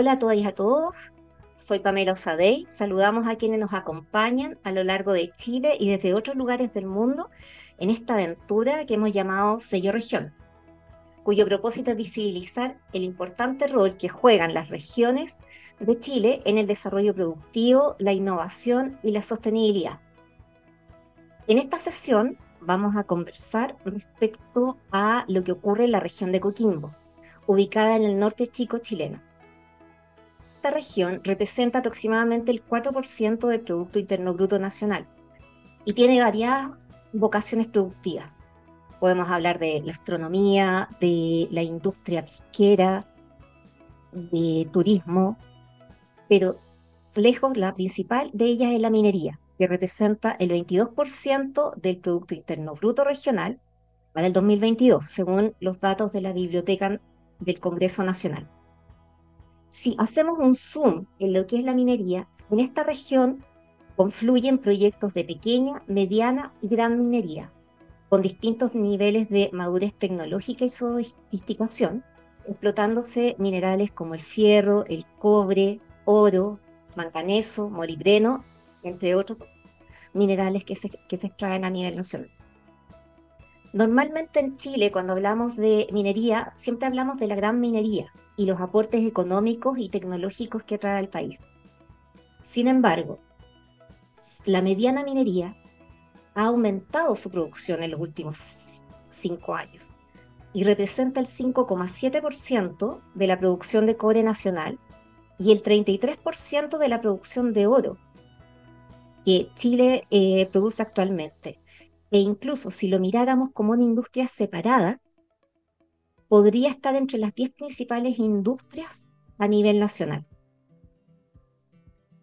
Hola a todas y a todos. Soy Pamela Osadey. Saludamos a quienes nos acompañan a lo largo de Chile y desde otros lugares del mundo en esta aventura que hemos llamado Sello Región, cuyo propósito es visibilizar el importante rol que juegan las regiones de Chile en el desarrollo productivo, la innovación y la sostenibilidad. En esta sesión vamos a conversar respecto a lo que ocurre en la región de Coquimbo, ubicada en el norte chico chileno. Esta región representa aproximadamente el 4% del Producto Interno Bruto Nacional y tiene variadas vocaciones productivas. Podemos hablar de la astronomía, de la industria pesquera, de turismo, pero lejos la principal de ellas es la minería, que representa el 22% del Producto Interno Bruto Regional para el 2022, según los datos de la Biblioteca del Congreso Nacional. Si hacemos un zoom en lo que es la minería, en esta región confluyen proyectos de pequeña, mediana y gran minería, con distintos niveles de madurez tecnológica y sofisticación, explotándose minerales como el fierro, el cobre, oro, manganeso, molibdeno, entre otros minerales que se, que se extraen a nivel nacional. Normalmente en Chile, cuando hablamos de minería, siempre hablamos de la gran minería y los aportes económicos y tecnológicos que trae al país. Sin embargo, la mediana minería ha aumentado su producción en los últimos cinco años y representa el 5,7% de la producción de cobre nacional y el 33% de la producción de oro que Chile eh, produce actualmente. E incluso si lo miráramos como una industria separada, podría estar entre las 10 principales industrias a nivel nacional.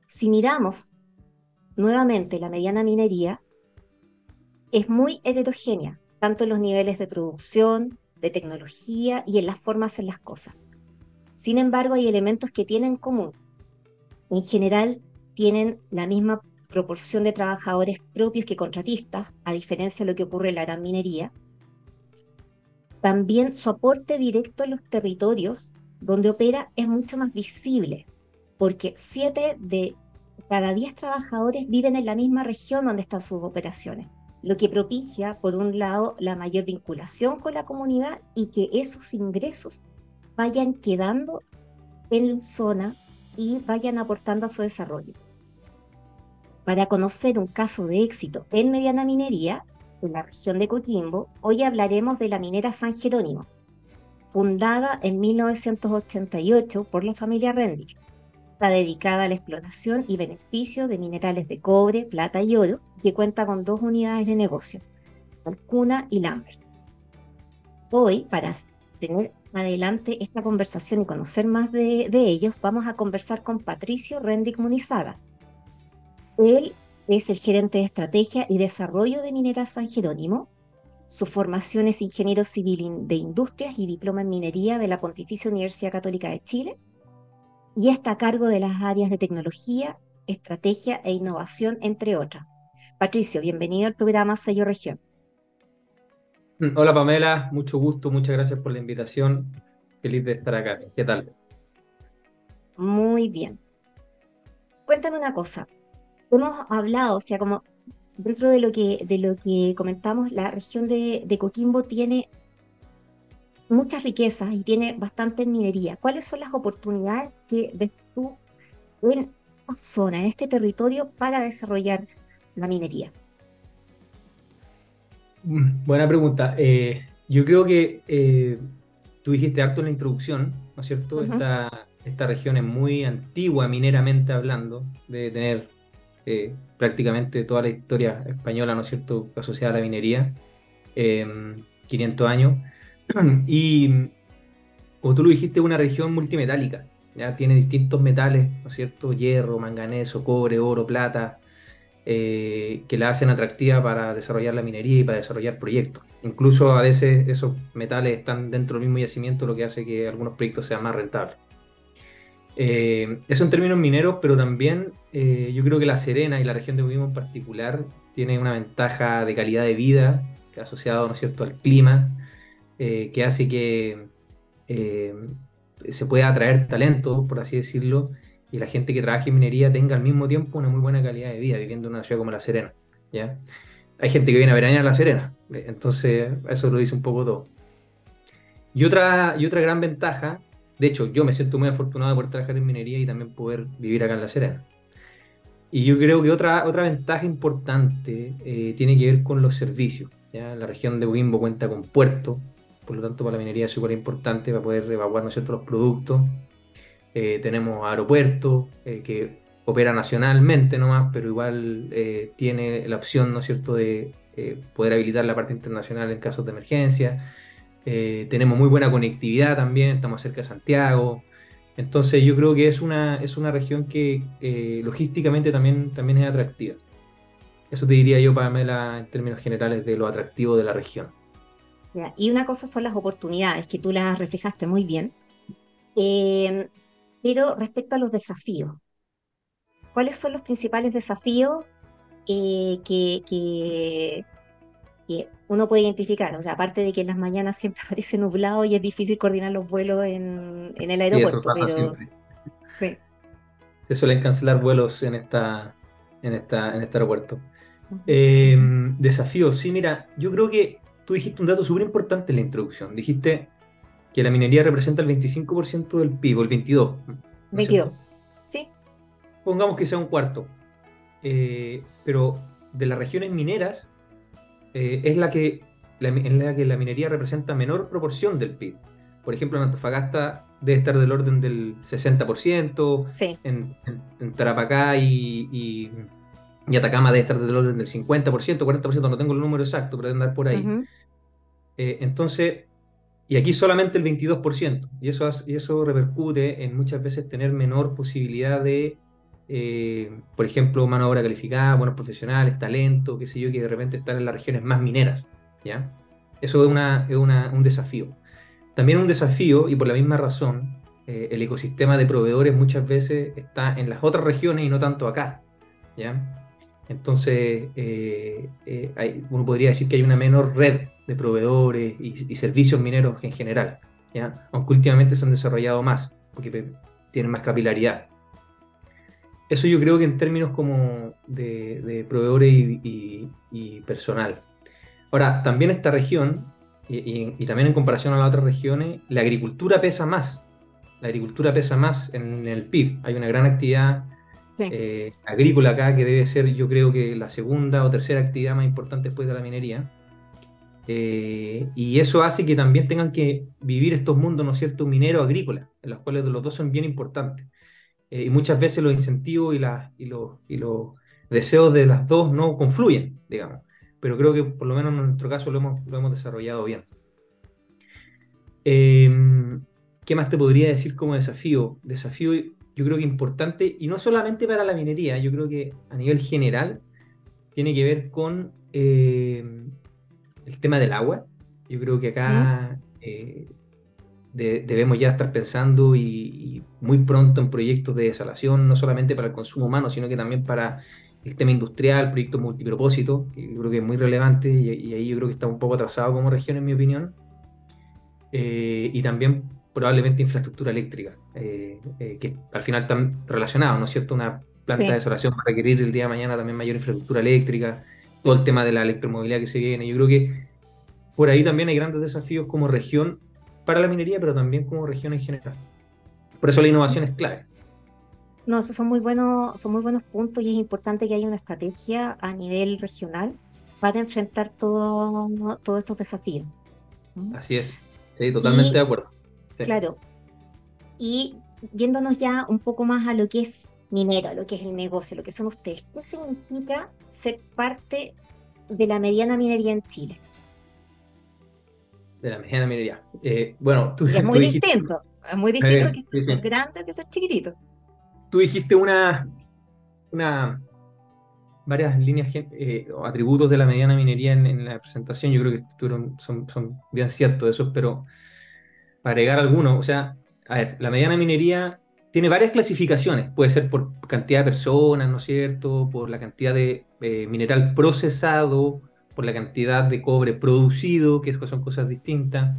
Si miramos nuevamente la mediana minería, es muy heterogénea, tanto en los niveles de producción, de tecnología y en las formas en las cosas. Sin embargo, hay elementos que tienen en común. En general, tienen la misma proporción de trabajadores propios que contratistas, a diferencia de lo que ocurre en la gran minería. También su aporte directo en los territorios donde opera es mucho más visible, porque 7 de cada 10 trabajadores viven en la misma región donde están sus operaciones, lo que propicia, por un lado, la mayor vinculación con la comunidad y que esos ingresos vayan quedando en zona y vayan aportando a su desarrollo. Para conocer un caso de éxito en mediana minería, en la región de Coquimbo, hoy hablaremos de la minera San Jerónimo, fundada en 1988 por la familia Rendick. Está dedicada a la explotación y beneficio de minerales de cobre, plata y oro, que cuenta con dos unidades de negocio, Alcuna y Lambert. Hoy, para tener adelante esta conversación y conocer más de, ellos, vamos a conversar con Patricio Rendick Munizaga. Él es el gerente de estrategia y desarrollo de Minera San Jerónimo. Su formación es ingeniero civil de industrias y diploma en minería de la Pontificia Universidad Católica de Chile. Y está a cargo de las áreas de tecnología, estrategia e innovación, entre otras. Patricio, bienvenido al programa Sello Región. Mm, hola Pamela, mucho gusto, muchas gracias por la invitación. Feliz de estar acá. ¿Qué tal? Muy bien. Cuéntame una cosa. Hemos hablado, o sea, como dentro de lo que, de lo que comentamos, la región de, Coquimbo tiene muchas riquezas y tiene bastante minería. ¿Cuáles son las oportunidades que ves tú en esta zona, en este territorio, para desarrollar la minería? Mm, buena pregunta. Eh, yo creo que eh, tú dijiste harto en la introducción, ¿no es cierto? esta, esta región es muy antigua mineramente hablando, de tener eh, prácticamente toda la historia española, ¿no es cierto?, asociada a la minería, 500 años. Y como tú lo dijiste, una región multimetálica, ya tiene distintos metales, ¿no cierto?, hierro, manganeso, cobre, oro, plata, eh, que la hacen atractiva para desarrollar la minería y para desarrollar proyectos. Incluso a veces esos metales están dentro del mismo yacimiento, lo que hace que algunos proyectos sean más rentables. Eh, eso en términos mineros, pero también eh, yo creo que La Serena y la región de Coquimbo en particular tiene una ventaja de calidad de vida que asociado ¿no es cierto? al clima, que hace que se pueda atraer talento, por así decirlo, y la gente que trabaja en minería tenga al mismo tiempo una muy buena calidad de vida viviendo en una ciudad como La Serena. ¿ya? Hay gente que viene a veranear a La Serena, entonces eso lo dice un poco todo. Y otra, y otra gran ventaja, de hecho yo me siento muy afortunado por trabajar en minería y también poder vivir acá en La Serena. Y yo creo que otra, otra ventaja importante eh, tiene que ver con los servicios. La región de Wimbo cuenta con puerto, por lo tanto para la minería es súper importante para poder evacuar ¿no los productos. Eh, tenemos aeropuertos eh, que opera nacionalmente nomás, pero igual eh, tiene la opción, ¿no es cierto?, de poder habilitar la parte internacional en casos de emergencia. Tenemos muy buena conectividad también, estamos cerca de Santiago. Entonces yo creo que es una, es una región que logísticamente también, también es atractiva. Eso te diría yo, Pamela, en términos generales de lo atractivo de la región. Y una cosa son las oportunidades, que tú las reflejaste muy bien. Eh, pero respecto a los desafíos, ¿cuáles son los principales desafíos eh, que, uno puede identificar? O sea, aparte de que en las mañanas siempre parece nublado y es difícil coordinar los vuelos en, el aeropuerto. Sí, Se suelen cancelar vuelos en, esta, en, esta, en este aeropuerto. Eh, desafíos, sí, mira, yo creo que tú dijiste un dato súper importante en la introducción. Dijiste que la minería representa el 25% del PIB, o el 22%. 22, sí. Pongamos que sea un cuarto. Eh, pero de las regiones mineras eh, es la que la, en la que la minería representa menor proporción del PIB. Por ejemplo, en Antofagasta debe estar del orden del 60%, sí. en, Tarapacá y y Atacama debe estar del orden del 50%, 40%, no tengo el número exacto, pero debe andar por ahí. Eh, entonces, y aquí solamente el 22%, y eso, y eso repercute en muchas veces tener menor posibilidad de, eh, por ejemplo, mano de obra calificada, buenos profesionales, talento, qué sé yo, que de repente están en las regiones más mineras. ¿ya? Eso es, una, es una, un desafío. También un desafío, y por la misma razón, eh, el ecosistema de proveedores muchas veces está en las otras regiones y no tanto acá. ¿ya? Entonces, eh, eh, uno podría decir que hay una menor red de proveedores y, servicios mineros en general, ¿ya? aunque últimamente se han desarrollado más, porque tienen más capilaridad. Eso yo creo que en términos como de, proveedores y, personal. Ahora, también esta región, y, también en comparación a las otras regiones, la agricultura pesa más. La agricultura pesa más en el PIB. Hay una gran actividad eh, agrícola acá, que debe ser yo creo que la segunda o tercera actividad más importante después de la minería. Eh, y eso hace que también tengan que vivir estos mundos, ¿no es cierto?, minero-agrícola, en los cuales los dos son bien importantes. Eh, y muchas veces los incentivos y, y, los, y los deseos de las dos no confluyen, digamos. Pero creo que por lo menos en nuestro caso lo hemos, lo hemos desarrollado bien. ¿Qué más te podría decir como desafío? Desafío yo creo que importante, y no solamente para la minería, yo creo que a nivel general tiene que ver con eh, el tema del agua. Yo creo que acá eh, debemos ya estar pensando y, muy pronto en proyectos de desalación, no solamente para el consumo humano, sino que también para el tema industrial, proyectos multipropósitos, que yo creo que es muy relevante y, ahí yo creo que está un poco atrasado como región, en mi opinión. Eh, y también probablemente infraestructura eléctrica, eh, eh, que al final están relacionados, ¿no es cierto? Una planta de desolación va a requerir el día de mañana también mayor infraestructura eléctrica, todo el tema de la electromovilidad que se viene. Yo creo que por ahí también hay grandes desafíos como región para la minería, pero también como región en general. Por eso la innovación es clave. No, esos son muy buenos, son muy buenos puntos y es importante que haya una estrategia a nivel regional para enfrentar todo, todos estos desafíos. Así es, sí, totalmente de acuerdo. Claro. Y yéndonos ya un poco más a lo que es minero, a lo que es el negocio, lo que son ustedes, ¿qué significa ser parte de la mediana minería en Chile? De la mediana minería. Eh, bueno, tú, es muy distinto, es muy distinto que ser grande que ser chiquitito. Tú dijiste una, una varias líneas eh, o atributos de la mediana minería en, la presentación, yo creo que son, son bien ciertos esos, pero para agregar algunos, o sea, a ver, la mediana minería tiene varias clasificaciones, puede ser por cantidad de personas, ¿no es cierto? Por la cantidad de eh, mineral procesado, por la cantidad de cobre producido, que son cosas distintas.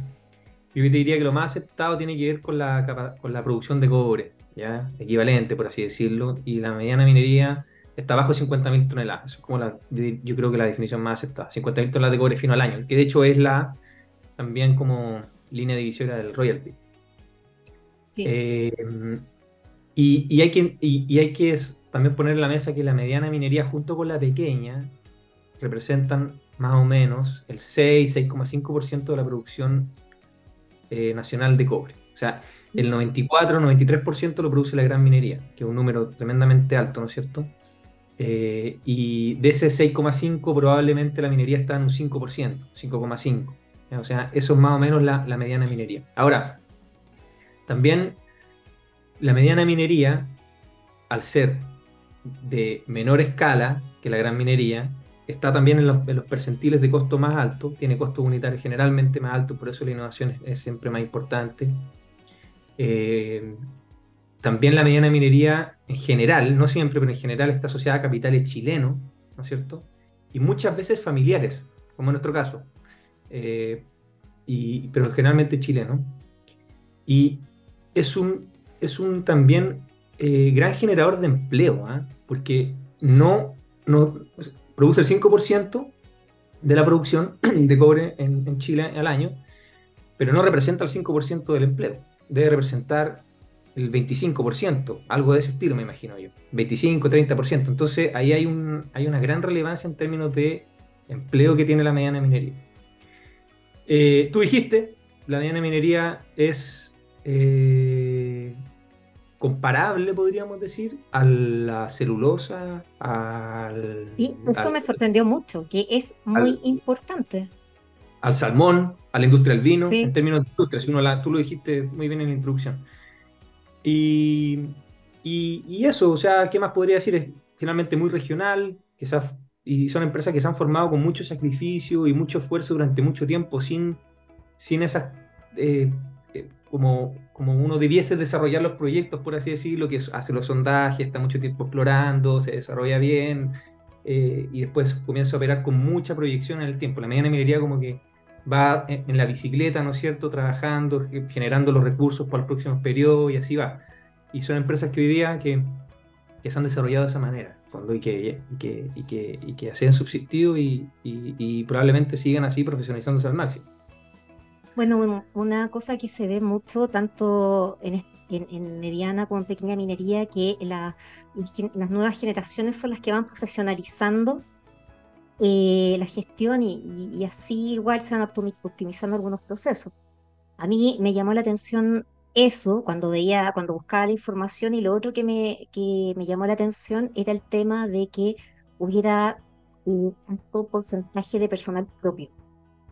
Yo te diría que lo más aceptado tiene que ver con la, con la producción de cobre, ¿ya? equivalente, por así decirlo, y la mediana minería está bajo 50.000 toneladas. Eso es como la, yo, creo que la definición más aceptada. 50.000 toneladas de cobre fino al año, que de hecho es la también como línea divisoria del royalty. Eh, y, hay que, y, hay que también poner en la mesa que la mediana minería junto con la pequeña representan más o menos el 6, 6,5% de la producción eh, nacional de cobre. O sea, el 94, 93% lo produce la gran minería, que es un número tremendamente alto, ¿no es cierto? Eh, y de ese 6,5 probablemente la minería está en un 5%, 5,5%. O sea, eso es más o menos la, la mediana minería. Ahora, también la mediana minería, al ser de menor escala que la gran minería, está también en los, percentiles de costo más alto, tiene costo unitario generalmente más alto, por eso la innovación es, siempre más importante. Eh, también la mediana minería en general, no siempre, pero en general está asociada a capitales chilenos, ¿no es cierto? Y muchas veces familiares, como en nuestro caso, eh, pero generalmente chileno. Y es un, es un también eh, gran generador de empleo, ¿ah? porque no, no produce el 5% de la producción de cobre en, Chile al año, pero no representa el 5% del empleo. Debe representar el 25%, algo de ese estilo me imagino yo, 25, 30%. Entonces ahí hay, un, hay una gran relevancia en términos de empleo que tiene la mediana minería. Eh, tú dijiste, la mediana minería es eh, comparable, podríamos decir, a la celulosa, al... Y eso me sorprendió mucho, que es muy importante. Al salmón, a la industria del vino, en términos de industria, si uno la, tú lo dijiste muy bien en la introducción. Y, y, eso, o sea, ¿qué más podría decir? Es finalmente muy regional, que y son empresas que se han formado con mucho sacrificio y mucho esfuerzo durante mucho tiempo sin, sin esas... Eh, como, como uno debiese desarrollar los proyectos, por así decirlo, que hace los sondajes, está mucho tiempo explorando, se desarrolla bien, eh, y después comienza a operar con mucha proyección en el tiempo. La mediana minería como que va en, la bicicleta, ¿no es cierto?, trabajando, generando los recursos para el próximo periodo y así va. Y son empresas que hoy día que, que se han desarrollado de esa manera, fondo, y que, y que, y que, y que han subsistido y, y probablemente sigan así profesionalizándose al máximo. Bueno, una cosa que se ve mucho tanto en, mediana como en pequeña minería, que las nuevas generaciones son las que van profesionalizando eh, la gestión y, así igual se van optimizando algunos procesos. A mí me llamó la atención eso cuando veía, cuando buscaba la información y lo otro que me, que me llamó la atención era el tema de que hubiera un alto porcentaje de personal propio.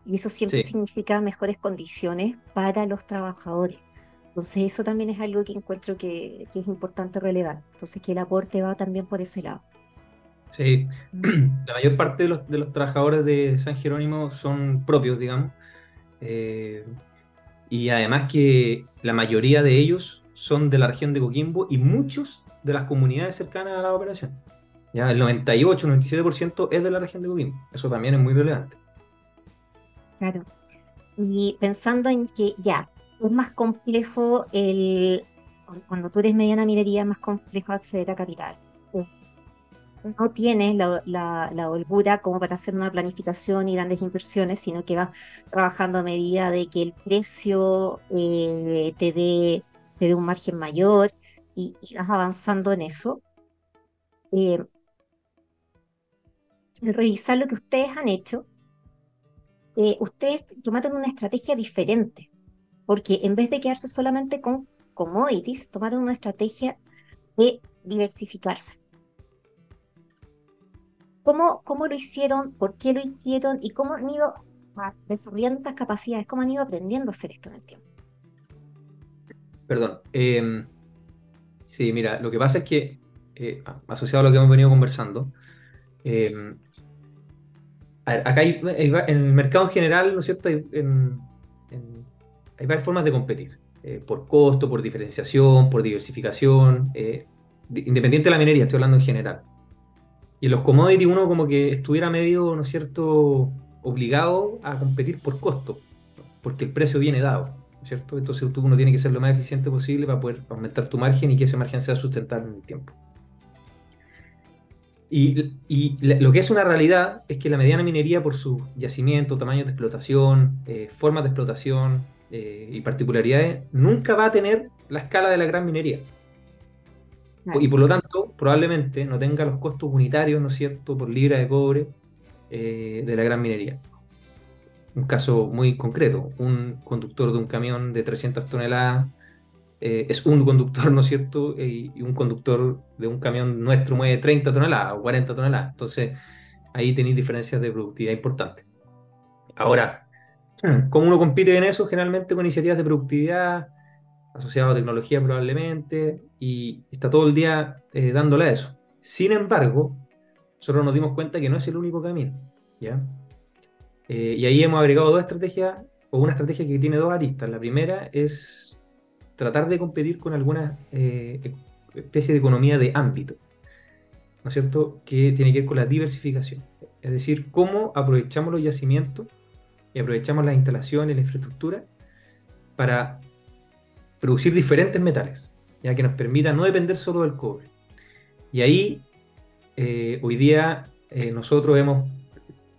Y eso siempre significa mejores condiciones para los trabajadores. Entonces eso también es algo que encuentro que, es importante relevar. Entonces que el aporte va también por ese lado. Sí, la mayor parte de los, de los trabajadores de San Jerónimo son propios, digamos. Eh, y además que la mayoría de ellos son de la región de Coquimbo y muchos de las comunidades cercanas a la operación. Ya el 98, 97% es de la región de Coquimbo. Eso también es muy relevante. Claro. Y pensando en que ya, es más complejo el, cuando tú eres mediana minería, es más complejo acceder a capital. No tienes la, holgura como para hacer una planificación y grandes inversiones, sino que vas trabajando a medida de que el precio eh, te, dé, te un margen mayor y, vas avanzando en eso. Eh, revisar lo que ustedes han hecho eh, ustedes tomaron una estrategia diferente, porque en vez de quedarse solamente con commodities, tomaron una estrategia de diversificarse. ¿Cómo, ¿Cómo lo hicieron? ¿Por qué lo hicieron? ¿Y cómo han ido desarrollando esas capacidades? ¿Cómo han ido aprendiendo a hacer esto en el tiempo? Perdón. Em, sí, mira, lo que pasa es que, eh, asociado a lo que hemos venido conversando, eh, acá hay, en el mercado en general, ¿no es cierto? Hay, varias formas de competir, eh, por costo, por diferenciación, por diversificación, eh, independiente de la minería, estoy hablando en general. Y en los commodities uno como que estuviera medio, ¿no es cierto?, obligado a competir por costo, porque el precio viene dado. cierto? Entonces tú uno tiene que ser lo más eficiente posible para poder aumentar tu margen y que ese margen sea sustentable en el tiempo. Y, lo que es una realidad es que la mediana minería, por su yacimiento, tamaño de explotación, eh, formas de explotación eh, y particularidades, nunca va a tener la escala de la gran minería. Y por lo tanto, probablemente no tenga los costos unitarios, ¿no es cierto?, por libra de cobre eh, de la gran minería. Un caso muy concreto, un conductor de un camión de 300 toneladas eh, es un conductor, ¿no es cierto? Y, un conductor de un camión nuestro mueve 30 toneladas o 40 toneladas. Entonces, ahí tenéis diferencias de productividad importantes. Ahora, ¿cómo uno compite en eso? Generalmente con iniciativas de productividad asociadas a tecnología probablemente, y está todo el día eh, dándole a eso. Sin embargo, nosotros nos dimos cuenta que no es el único camino, ¿ya? Eh, y ahí hemos agregado dos estrategias, o una estrategia que tiene dos aristas. La primera es tratar de competir con alguna eh, especie de economía de ámbito, ¿no es cierto?, que tiene que ver con la diversificación. Es decir, cómo aprovechamos los yacimientos y aprovechamos las instalaciones, la infraestructura, para producir diferentes metales, ya que nos permita no depender solo del cobre. Y ahí, eh, hoy día, eh, nosotros hemos,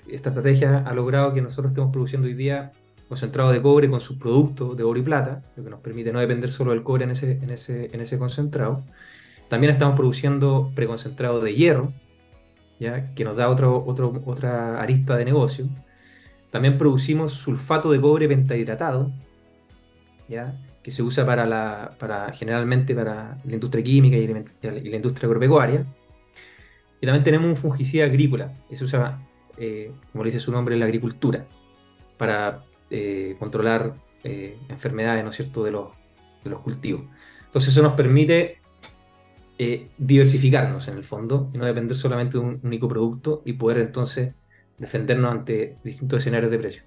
esta estrategia ha logrado que nosotros estemos produciendo hoy día concentrado de cobre con sus productos de oro y plata, lo que nos permite no depender solo del cobre en ese, en ese, en ese concentrado. También estamos produciendo preconcentrado de hierro, ¿ya? que nos da otro, otro, otra arista de negocio. También producimos sulfato de cobre pentahidratado, ¿ya? que se usa para la, para, generalmente para la industria química y la industria agropecuaria. Y también tenemos un fungicida agrícola, que se usa, eh, como le dice su nombre, en la agricultura, para eh, controlar eh, enfermedades, ¿no es cierto?, de los, cultivos. Entonces eso nos permite eh, diversificarnos en el fondo y no depender solamente de un único producto y poder entonces defendernos ante distintos escenarios de precio.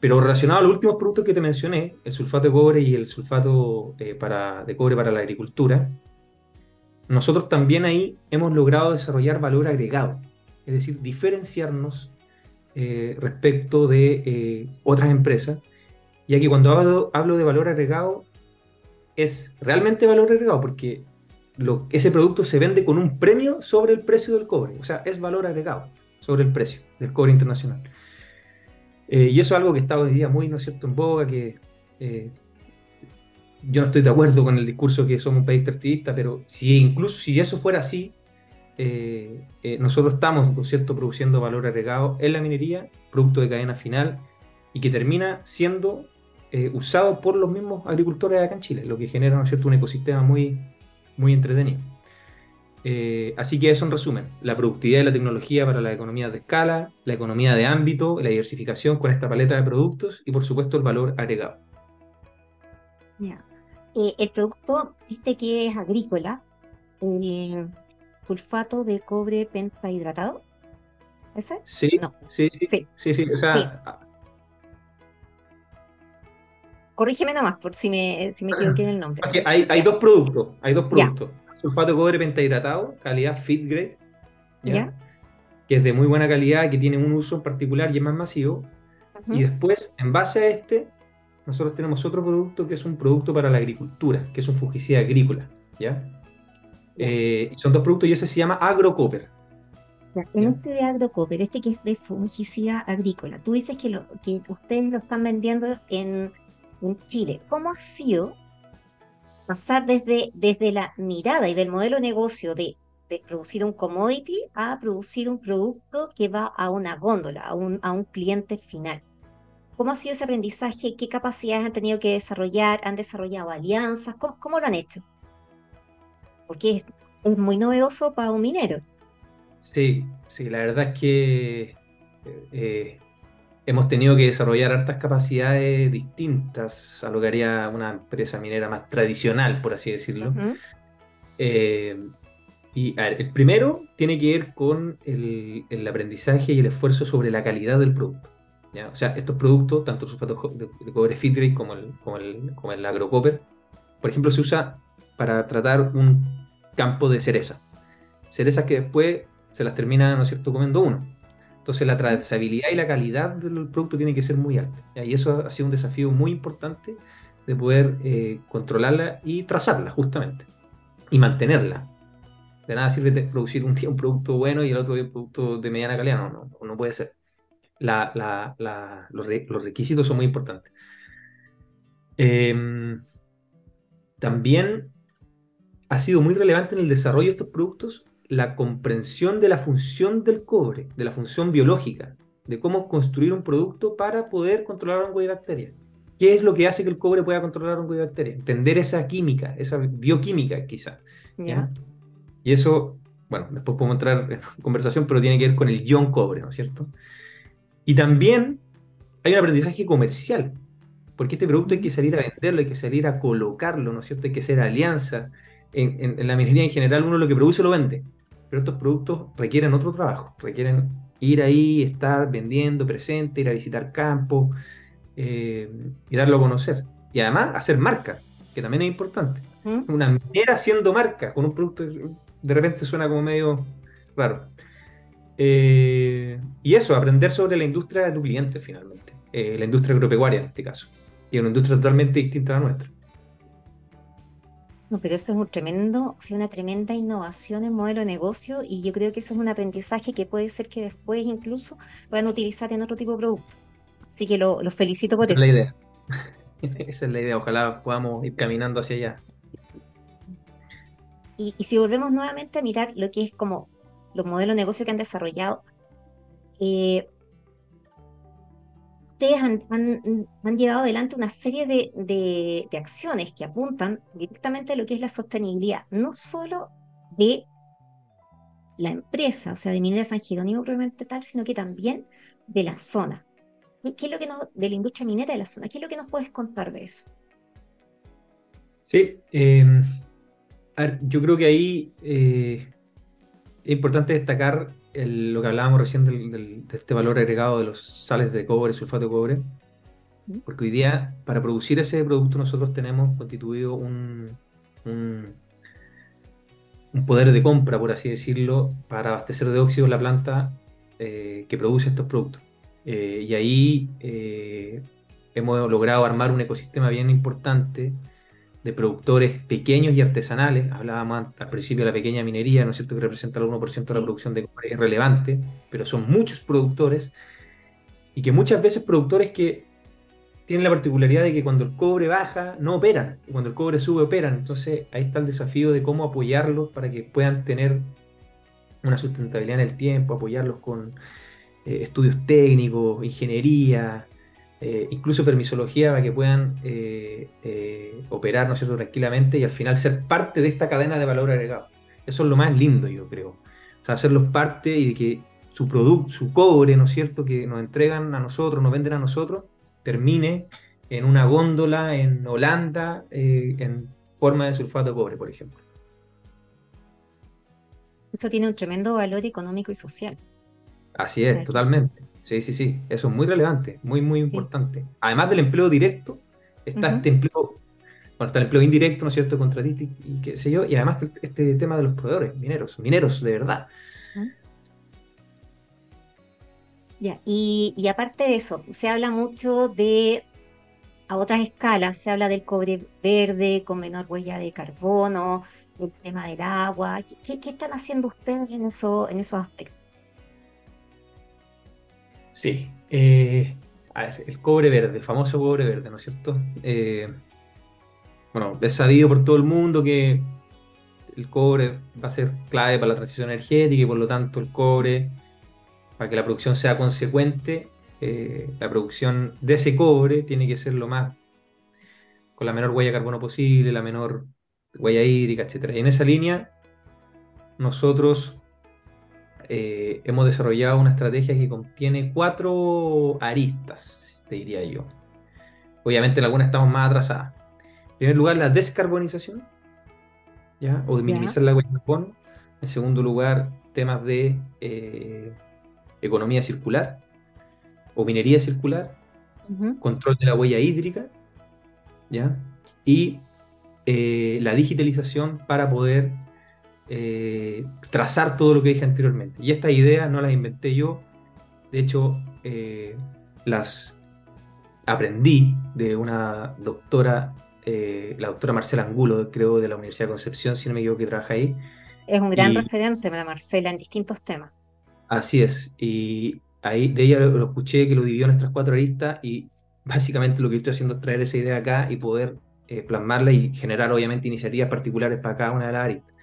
Pero relacionado a los últimos productos que te mencioné, el sulfato de cobre y el sulfato para, de cobre para la agricultura, nosotros también ahí hemos logrado desarrollar valor agregado, es decir, diferenciarnos eh, respecto de eh, otras empresas, ya que cuando hablo, hablo, de valor agregado, es realmente valor agregado, porque lo, ese producto se vende con un premio sobre el precio del cobre, o sea, es valor agregado sobre el precio del cobre internacional. Eh, y eso es algo que está hoy día muy, ¿no es cierto?, en boga, que yo no estoy de acuerdo con el discurso que somos un país extractivista, pero si incluso si eso fuera así, eh, eh, nosotros estamos, por cierto, produciendo valor agregado en la minería, producto de cadena final, y que termina siendo eh, usado por los mismos agricultores acá en Chile, lo que genera, ¿no cierto?, un ecosistema muy, muy entretenido. así que eso en resumen, la productividad y la tecnología para la economía de escala, la economía de ámbito, la diversificación con esta paleta de productos y por supuesto el valor agregado. el producto, este que es agrícola, sulfato de cobre pentahidratado. ¿Ese? Sí, sí, sí, sí, sí, o sea... Ah. Corrígeme nomás por si me, si me equivoqué en el nombre. hay, hay dos productos, hay dos productos. Sulfato de cobre pentahidratado, calidad fit grade, ¿ya? que es de muy buena calidad, que tiene un uso particular y es más masivo. Y después, en base a este, nosotros tenemos otro producto que es un producto para la agricultura, que es un fungicida agrícola, ¿ya? Eh, son dos productos y ese se llama agrocopper. En este de este que es de fungicida agrícola, tú dices que, lo, que ustedes lo están vendiendo en, Chile. ¿Cómo ha sido pasar desde, desde la mirada y del modelo de negocio de, de, producir un commodity a producir un producto que va a una góndola, a un, a un cliente final? ¿Cómo ha sido ese aprendizaje? ¿Qué capacidades han tenido que desarrollar? ¿Han desarrollado alianzas? cómo lo han hecho? Porque es, muy novedoso para un minero. Sí, sí, la verdad es que eh, hemos tenido que desarrollar hartas capacidades distintas a lo que haría una empresa minera más tradicional, por así decirlo. Eh, y el primero tiene que ver con el, aprendizaje y el esfuerzo sobre la calidad del producto. O sea, estos productos, tanto el sulfato de, cobre Fitrate como el, como el, como el agrocopper, por ejemplo, se usa para tratar un campo de cereza. Cerezas que después se las termina, ¿no es cierto?, comiendo uno. Entonces la trazabilidad y la calidad del producto tiene que ser muy alta. Y eso ha sido un desafío muy importante de poder eh, controlarla y trazarla justamente y mantenerla. De nada sirve producir un día un producto bueno y el otro día un producto de mediana calidad, no, no, no puede ser. Los, requisitos son muy importantes. Eh, también ha sido muy relevante en el desarrollo de estos productos la comprensión de la función del cobre, de la función biológica, de cómo construir un producto para poder controlar hongo y bacterias. ¿Qué es lo que hace que el cobre pueda controlar hongo y bacterias? Entender esa química, esa bioquímica quizá. Y eso, bueno, después podemos entrar en conversación, pero tiene que ver con el ion cobre, ¿no es cierto? Y también hay un aprendizaje comercial, porque este producto hay que salir a venderlo, hay que salir a colocarlo, ¿no es cierto? Hay que hacer alianza. En, en la minería en general uno lo que produce lo vende pero estos productos requieren otro trabajo, requieren ir ahí, estar vendiendo, presente, ir a visitar campos eh, y darlo a conocer. Y además hacer marca, que también es importante. ¿Mm? Una minera haciendo marca con un producto, de repente suena como medio raro. Eh, y eso, aprender sobre la industria de tu cliente finalmente, eh, la industria agropecuaria en este caso, y una industria totalmente distinta a la nuestra. No, pero eso es un tremendo, una tremenda innovación en modelo de negocio y yo creo que eso es un aprendizaje que puede ser que después incluso puedan utilizar en otro tipo de producto. Así que los lo felicito por Esa eso. Es la idea. Esa es la idea, ojalá podamos ir caminando hacia allá. Y, y, si volvemos nuevamente a mirar lo que es como los modelos de negocio que han desarrollado, eh, ustedes han, llevado adelante una serie de, acciones que apuntan directamente a lo que es la sostenibilidad, no solo de la empresa, o sea, de Minera San Jerónimo probablemente tal, sino que también de la zona. ¿Qué, es lo que nos, de la industria minera de la zona? ¿Qué es lo que nos puedes contar de eso? Sí, em, yo creo que ahí eh, es importante destacar lo que hablábamos recién de este valor agregado de los sales de cobre, sulfato de cobre, porque hoy día para producir ese producto nosotros tenemos constituido un, un, poder de compra, por así decirlo, para abastecer de óxido la planta eh, que produce estos productos. Eh, y ahí eh, hemos logrado armar un ecosistema bien importante de productores pequeños y artesanales. Hablábamos al principio de la pequeña minería, ¿no es cierto?, que representa el 1% de la producción de cobre, es relevante, pero son muchos productores y que muchas veces productores que tienen la particularidad de que cuando el cobre baja, no operan, y cuando el cobre sube, operan. Entonces ahí está el desafío de cómo apoyarlos para que puedan tener una sustentabilidad en el tiempo, apoyarlos con eh, estudios técnicos, ingeniería, eh, incluso permisología para que puedan eh, eh, operar ¿no cierto? tranquilamente y al final ser parte de esta cadena de valor agregado. Eso es lo más lindo, yo creo. O sea, hacerlos parte y de que su producto, su cobre, ¿no es cierto?, que nos entregan a nosotros, nos venden a nosotros, termine en una góndola en Holanda en forma de sulfato de cobre, por ejemplo. Eso tiene un tremendo valor económico y social. Así es, totalmente. Sí, sí, sí, eso es muy relevante, muy, muy importante. Además del empleo directo, está este empleo, bueno, está el empleo indirecto, ¿no es cierto?, contratista y qué sé yo, y además este tema de los proveedores, mineros, mineros de verdad. Ya, y, y aparte de eso, se habla mucho de, a otras escalas, se habla del cobre verde con menor huella de carbono, el tema del agua. ¿Qué, qué están haciendo ustedes en, eso, en esos aspectos? Sí. Eh, el cobre verde, famoso cobre verde, ¿no es cierto? Eh, bueno, es sabido por todo el mundo que el cobre va a ser clave para la transición energética y por lo tanto el cobre, para que la producción sea consecuente, eh, la producción de ese cobre tiene que ser lo más, con la menor huella de carbono posible, la menor huella hídrica, etc. Y en esa línea, nosotros eh, hemos desarrollado una estrategia que contiene cuatro aristas, te diría yo. Obviamente en algunas estamos más atrasadas. En primer lugar, la descarbonización, ¿ya? o de minimizar la huella de carbono. En segundo lugar, temas de eh, economía circular o minería circular, control de la huella hídrica, ¿ya? y eh, la digitalización para poder eh, trazar todo lo que dije anteriormente. Y estas ideas no las inventé yo, de hecho, eh, las aprendí de una doctora, eh, la doctora Marcela Angulo, creo, de la Universidad de Concepción, si no me equivoco, que trabaja ahí. Es un gran referente, la Marcela, en distintos temas. Así es, y ahí de ella lo, escuché que lo dividió en nuestras cuatro aristas y básicamente lo que estoy haciendo es traer esa idea acá y poder eh, plasmarla y generar obviamente iniciativas particulares para cada una de las aristas.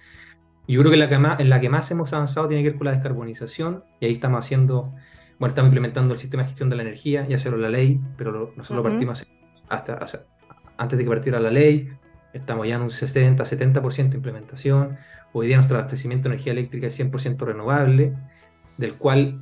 Yo creo que la que más, en la que más hemos avanzado tiene que ver con la descarbonización y ahí estamos haciendo, bueno, estamos implementando el sistema de gestión de la energía, ya sea la ley, pero nosotros partimos hasta, antes de que partiera la ley, estamos ya en un 60-70% de implementación. Hoy día nuestro abastecimiento de energía eléctrica es 100% renovable, del cual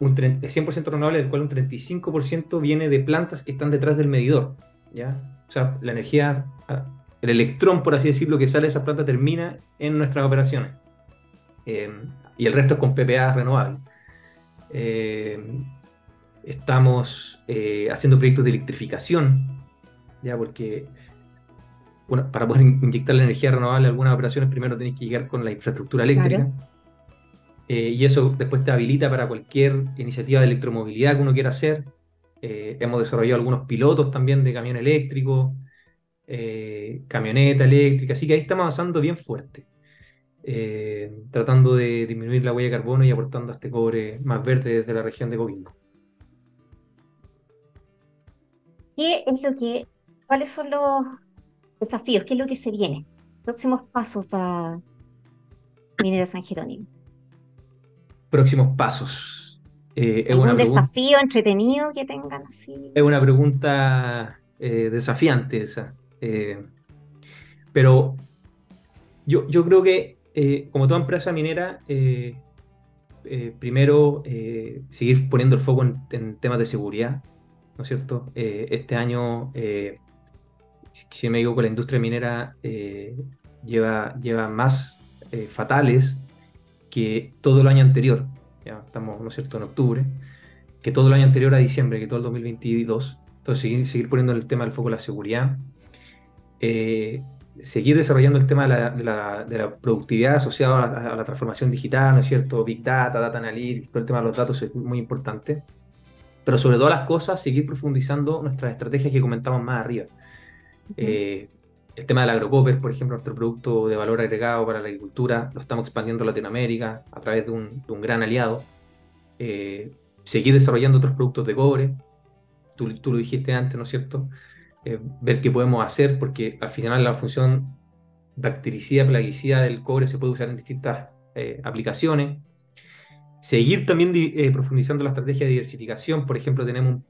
un 100% renovable, del cual un 35% viene de plantas que están detrás del medidor. ¿ya? O sea, la energía, ah, el electrón, por así decirlo, que sale de esa planta termina en nuestras operaciones. Em, y el resto es con PPA renovable. Em, estamos eh, haciendo proyectos de electrificación, ya porque bueno, para poder inyectar la energía renovable a algunas operaciones, primero tienes que llegar con la infraestructura eléctrica. Eh, y eso después te habilita para cualquier iniciativa de electromovilidad que uno quiera hacer. Eh, hemos desarrollado algunos pilotos también de camión eléctrico, eh, camioneta eléctrica, así que ahí estamos avanzando bien fuerte, tratando de disminuir la huella de carbono y aportando a este cobre más verde desde la región de Coquimbo. ¿Qué es lo que, cuáles son los desafíos? ¿Qué es lo que se viene? Próximos pasos para Minera San Jerónimo próximos pasos? Eh, ¿Algún desafío entretenido que tengan así? Es una pregunta eh, desafiante esa. Eh, pero yo, yo creo que, como toda empresa minera, primero seguir poniendo el foco en, temas de seguridad, ¿no es cierto? este año, si me digo que la industria minera lleva, lleva más fatales que todo el año anterior, ya estamos, ¿no es cierto?, en octubre, que todo el año anterior a diciembre, que todo el 2022. Entonces, seguir, seguir poniendo el tema del foco de la seguridad, eh, seguir desarrollando el tema de la, de la, productividad asociada a la, transformación digital, ¿no es cierto?, Big Data, Data Analytics, todo el tema de los datos es muy importante. Pero sobre todas las cosas, seguir profundizando nuestras estrategias que comentamos más arriba. Eh, el tema del agrocopper, por ejemplo, nuestro producto de valor agregado para la agricultura, lo estamos expandiendo a Latinoamérica a través de un, gran aliado. Eh, seguir desarrollando otros productos de cobre, tú, lo dijiste antes, ¿no es cierto? Eh, ver qué podemos hacer, porque al final la función bactericida, plaguicida del cobre se puede usar en distintas eh, aplicaciones. Seguir también eh, profundizando la estrategia de diversificación. Por ejemplo, tenemos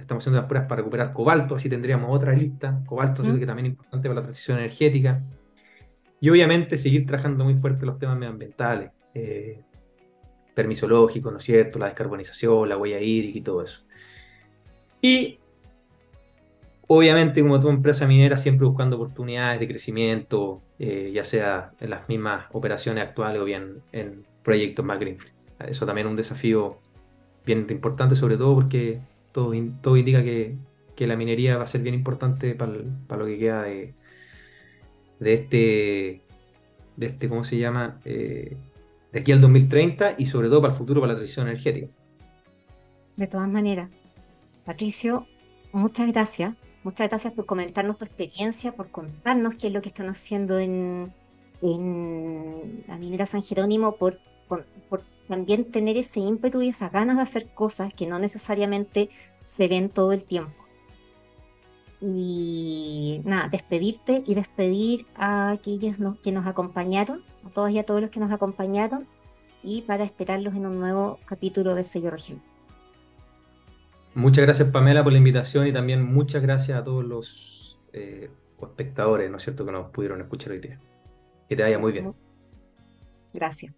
estamos haciendo las pruebas para recuperar cobalto, así tendríamos otra lista. Cobalto, que también es importante para la transición energética. Y obviamente seguir trabajando muy fuerte los temas medioambientales, eh, permisológicos, ¿no es cierto? La descarbonización, la huella hídrica y todo eso. Y obviamente, como toda empresa minera, siempre buscando oportunidades de crecimiento, eh, ya sea en las mismas operaciones actuales o bien en proyectos más greenfield. Eso también es un desafío bien importante, sobre todo porque todo, indica que, la minería va a ser bien importante para, lo que queda de, de este, de este, ¿cómo se llama? Eh, de aquí al 2030 y sobre todo para el futuro, para la transición energética. De todas maneras, Patricio, muchas gracias. Muchas gracias por comentarnos tu experiencia, por contarnos qué es lo que están haciendo en, en la minera San Jerónimo, por, también tener ese ímpetu y esas ganas de hacer cosas que no necesariamente se ven todo el tiempo. Y nada, despedirte y despedir a aquellos que nos acompañaron, a todas y a todos los que nos acompañaron, y para esperarlos en un nuevo capítulo de Sello Región. Muchas gracias Pamela por la invitación y también muchas gracias a todos los eh, espectadores, ¿no es cierto?, que nos pudieron escuchar hoy día. Que te vaya muy bien. Gracias.